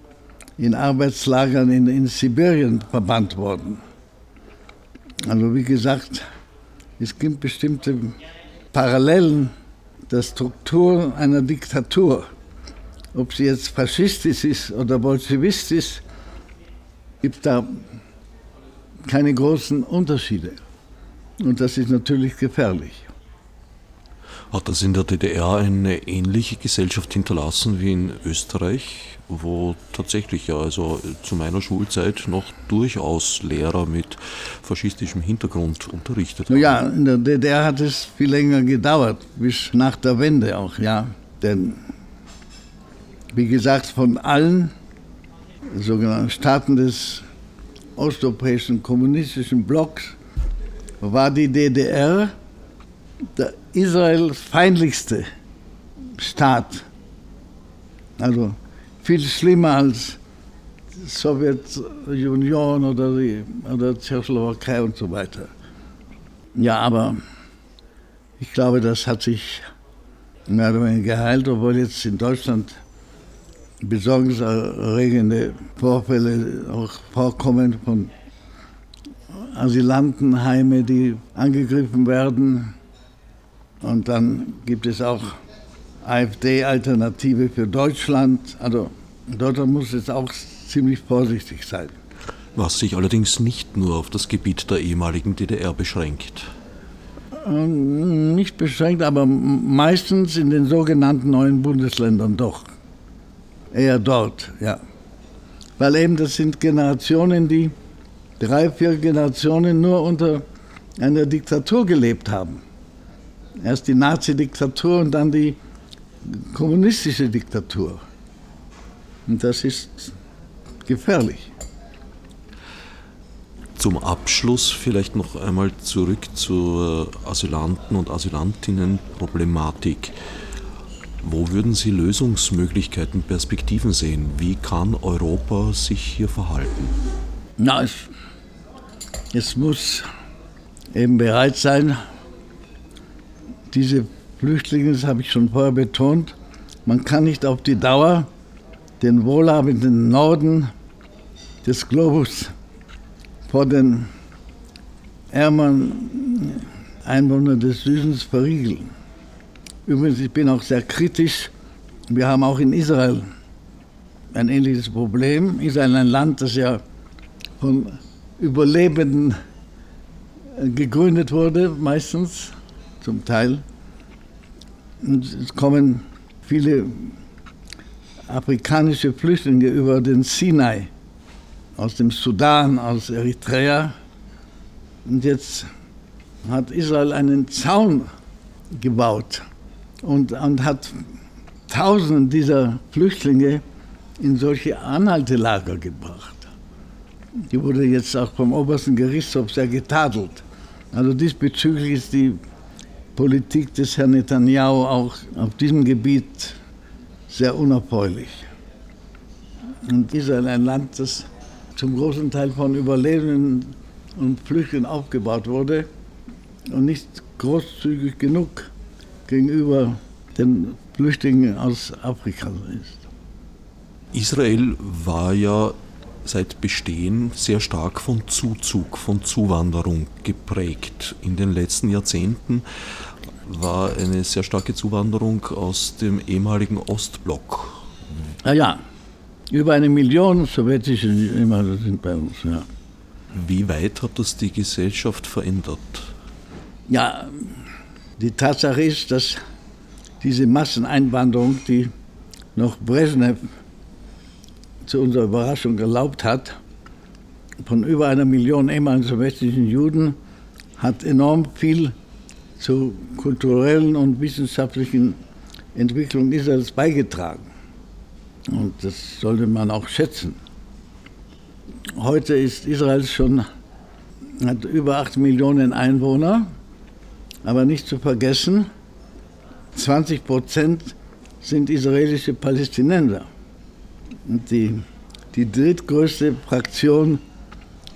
in Arbeitslagern in, in Sibirien verbannt worden. Also wie gesagt, es gibt bestimmte Parallelen der Struktur einer Diktatur. Ob sie jetzt faschistisch ist oder bolschewistisch, gibt da keine großen Unterschiede. Und das ist natürlich gefährlich. Hat das in der DDR eine ähnliche Gesellschaft hinterlassen wie in Österreich, wo tatsächlich ja also zu meiner Schulzeit noch durchaus Lehrer mit faschistischem Hintergrund unterrichtet haben? Ja, in der DDR hat es viel länger gedauert, bis nach der Wende auch, ja. Denn, wie gesagt, von allen sogenannten Staaten des osteuropäischen kommunistischen Blocks war die DDR der Israel feindlichste Staat. Also viel schlimmer als die Sowjetunion oder die oder Tschechoslowakei und so weiter. Ja, aber ich glaube, das hat sich mehr oder weniger geheilt, obwohl jetzt in Deutschland besorgniserregende Vorfälle auch vorkommen von Asylantenheime, die angegriffen werden. Und dann gibt es auch AfD-Alternative für Deutschland. Also Deutschland muss jetzt auch ziemlich vorsichtig sein. Was sich allerdings nicht nur auf das Gebiet der ehemaligen DDR beschränkt. Ähm, nicht beschränkt, aber meistens in den sogenannten neuen Bundesländern doch. Eher dort, ja. Weil eben das sind Generationen, die drei, vier Generationen nur unter einer Diktatur gelebt haben. Erst die Nazi-Diktatur und dann die kommunistische Diktatur. Und das ist gefährlich. Zum Abschluss vielleicht noch einmal zurück zur Asylanten- und Asylantinnen-Problematik. Wo würden Sie Lösungsmöglichkeiten, Perspektiven sehen? Wie kann Europa sich hier verhalten? Na, es, es muss eben bereit sein, diese Flüchtlinge, das habe ich schon vorher betont, man kann nicht auf die Dauer den wohlhabenden Norden des Globus vor den ärmeren Einwohnern des Südens verriegeln. Übrigens, ich bin auch sehr kritisch. Wir haben auch in Israel ein ähnliches Problem. Israel ist ein Land, das ja von Überlebenden gegründet wurde, meistens zum Teil. Und es kommen viele afrikanische Flüchtlinge über den Sinai, aus dem Sudan, aus Eritrea. Und jetzt hat Israel einen Zaun gebaut und, und hat Tausende dieser Flüchtlinge in solche Anhaltelager gebracht. Die wurde jetzt auch vom obersten Gerichtshof sehr getadelt. Also diesbezüglich ist die Politik des Herrn Netanyahu auch auf diesem Gebiet sehr unerfreulich. Und Israel ein Land, das zum großen Teil von Überlebenden und Flüchtlingen aufgebaut wurde und nicht großzügig genug gegenüber den Flüchtlingen aus Afrika ist. Israel war ja seit Bestehen sehr stark von Zuzug, von Zuwanderung geprägt. In den letzten Jahrzehnten war eine sehr starke Zuwanderung aus dem ehemaligen Ostblock. Ah ja, über eine Million sowjetische Ehemaliger sind bei uns, ja. Wie weit hat das die Gesellschaft verändert? Ja, die Tatsache ist, dass diese Masseneinwanderung, die noch Brezhnev zu unserer Überraschung erlaubt hat, von über einer Million ehemaligen sowjetischen Juden, hat enorm viel zur kulturellen und wissenschaftlichen Entwicklung Israels beigetragen. Und das sollte man auch schätzen. Heute ist Israel schon, hat über acht Millionen Einwohner, aber nicht zu vergessen, 20 Prozent sind israelische Palästinenser. Und die, die drittgrößte Fraktion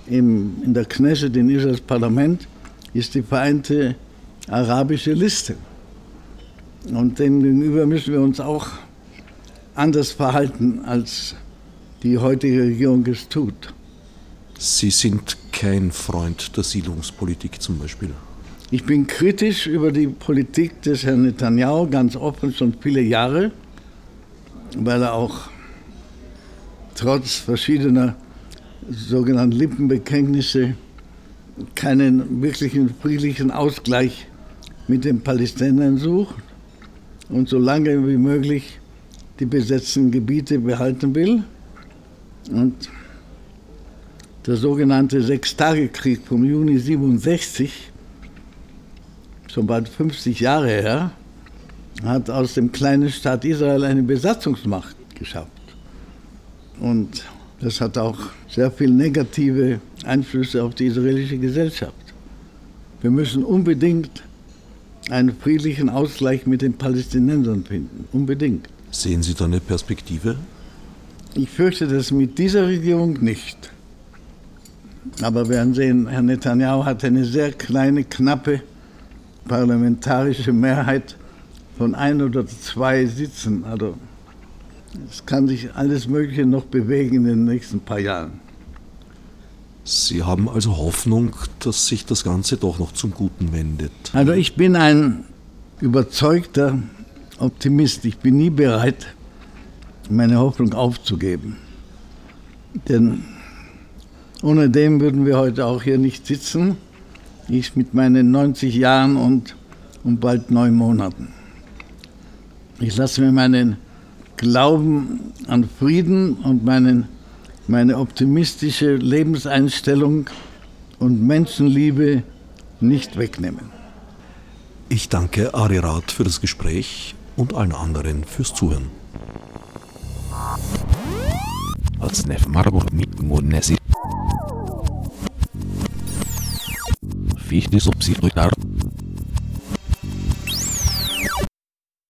im, in der Knesset, in Israels Parlament, ist die Vereinte arabische Liste. Und dem gegenüber müssen wir uns auch anders verhalten, als die heutige Regierung es tut. Sie sind kein Freund der Siedlungspolitik zum Beispiel. Ich bin kritisch über die Politik des Herrn Netanyahu, ganz offen schon viele Jahre, weil er auch trotz verschiedener sogenannten Lippenbekenntnisse keinen wirklichen friedlichen Ausgleich mit den Palästinensern sucht und so lange wie möglich die besetzten Gebiete behalten will. Und der sogenannte Sechstagekrieg vom Juni 67, schon bald 50 Jahre her, hat aus dem kleinen Staat Israel eine Besatzungsmacht geschafft. Und das hat auch sehr viele negative Einflüsse auf die israelische Gesellschaft. Wir müssen unbedingt einen friedlichen Ausgleich mit den Palästinensern finden. Unbedingt. Sehen Sie da eine Perspektive? Ich fürchte das mit dieser Regierung nicht. Aber wir werden sehen, Herr Netanyahu hat eine sehr kleine, knappe parlamentarische Mehrheit von ein oder zwei Sitzen. Also es kann sich alles Mögliche noch bewegen in den nächsten paar Jahren. Sie haben also Hoffnung, dass sich das Ganze doch noch zum Guten wendet. Also ich bin ein überzeugter Optimist. Ich bin nie bereit, meine Hoffnung aufzugeben. Denn ohne dem würden wir heute auch hier nicht sitzen. Ich mit meinen 90 Jahren und, und bald neun Monaten. Ich lasse mir meinen Glauben an Frieden und meinen meine optimistische Lebenseinstellung und Menschenliebe nicht wegnehmen. Ich danke Ari Rath für das Gespräch und allen anderen fürs Zuhören. Fichte subsidiar